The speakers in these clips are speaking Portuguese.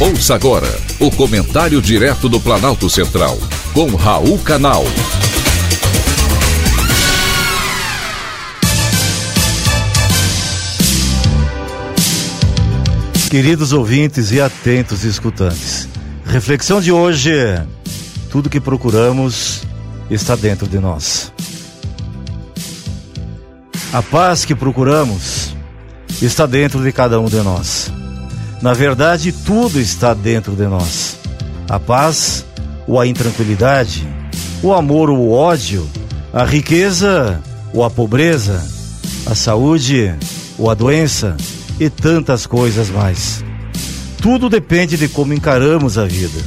Ouça agora o comentário direto do Planalto Central, com Raul Canal. Queridos ouvintes e atentos escutantes, reflexão de hoje: tudo que procuramos está dentro de nós. A paz que procuramos está dentro de cada um de nós. Na verdade, tudo está dentro de nós: a paz ou a intranquilidade, o amor ou o ódio, a riqueza ou a pobreza, a saúde ou a doença e tantas coisas mais. Tudo depende de como encaramos a vida.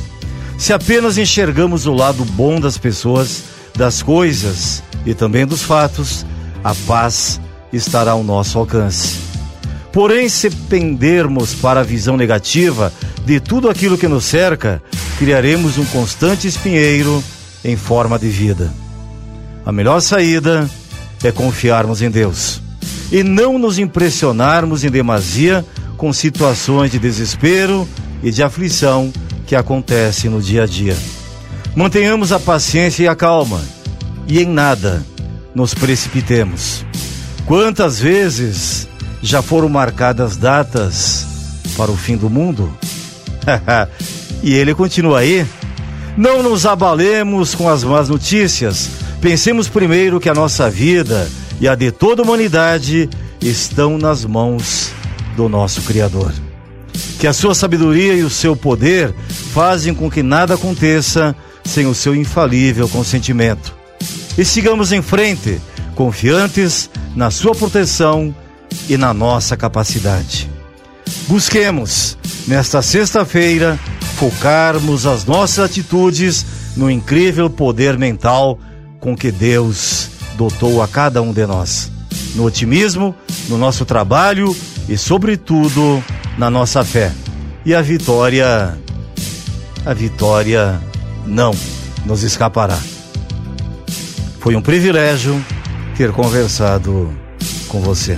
Se apenas enxergamos o lado bom das pessoas, das coisas e também dos fatos, a paz estará ao nosso alcance. Porém, se pendermos para a visão negativa de tudo aquilo que nos cerca, criaremos um constante espinheiro em forma de vida. A melhor saída é confiarmos em Deus e não nos impressionarmos em demasia com situações de desespero e de aflição que acontecem no dia a dia. Mantenhamos a paciência e a calma e em nada nos precipitemos. Quantas vezes já foram marcadas datas para o fim do mundo? e ele continua aí. Não nos abalemos com as más notícias. Pensemos primeiro que a nossa vida e a de toda a humanidade estão nas mãos do nosso Criador. Que a sua sabedoria e o seu poder fazem com que nada aconteça sem o seu infalível consentimento. E sigamos em frente, confiantes na sua proteção e na nossa capacidade. Busquemos, nesta sexta-feira, focarmos as nossas atitudes no incrível poder mental com que Deus dotou a cada um de nós. No otimismo, no nosso trabalho e, sobretudo, na nossa fé. E a vitória, a vitória não nos escapará. Foi um privilégio ter conversado com você.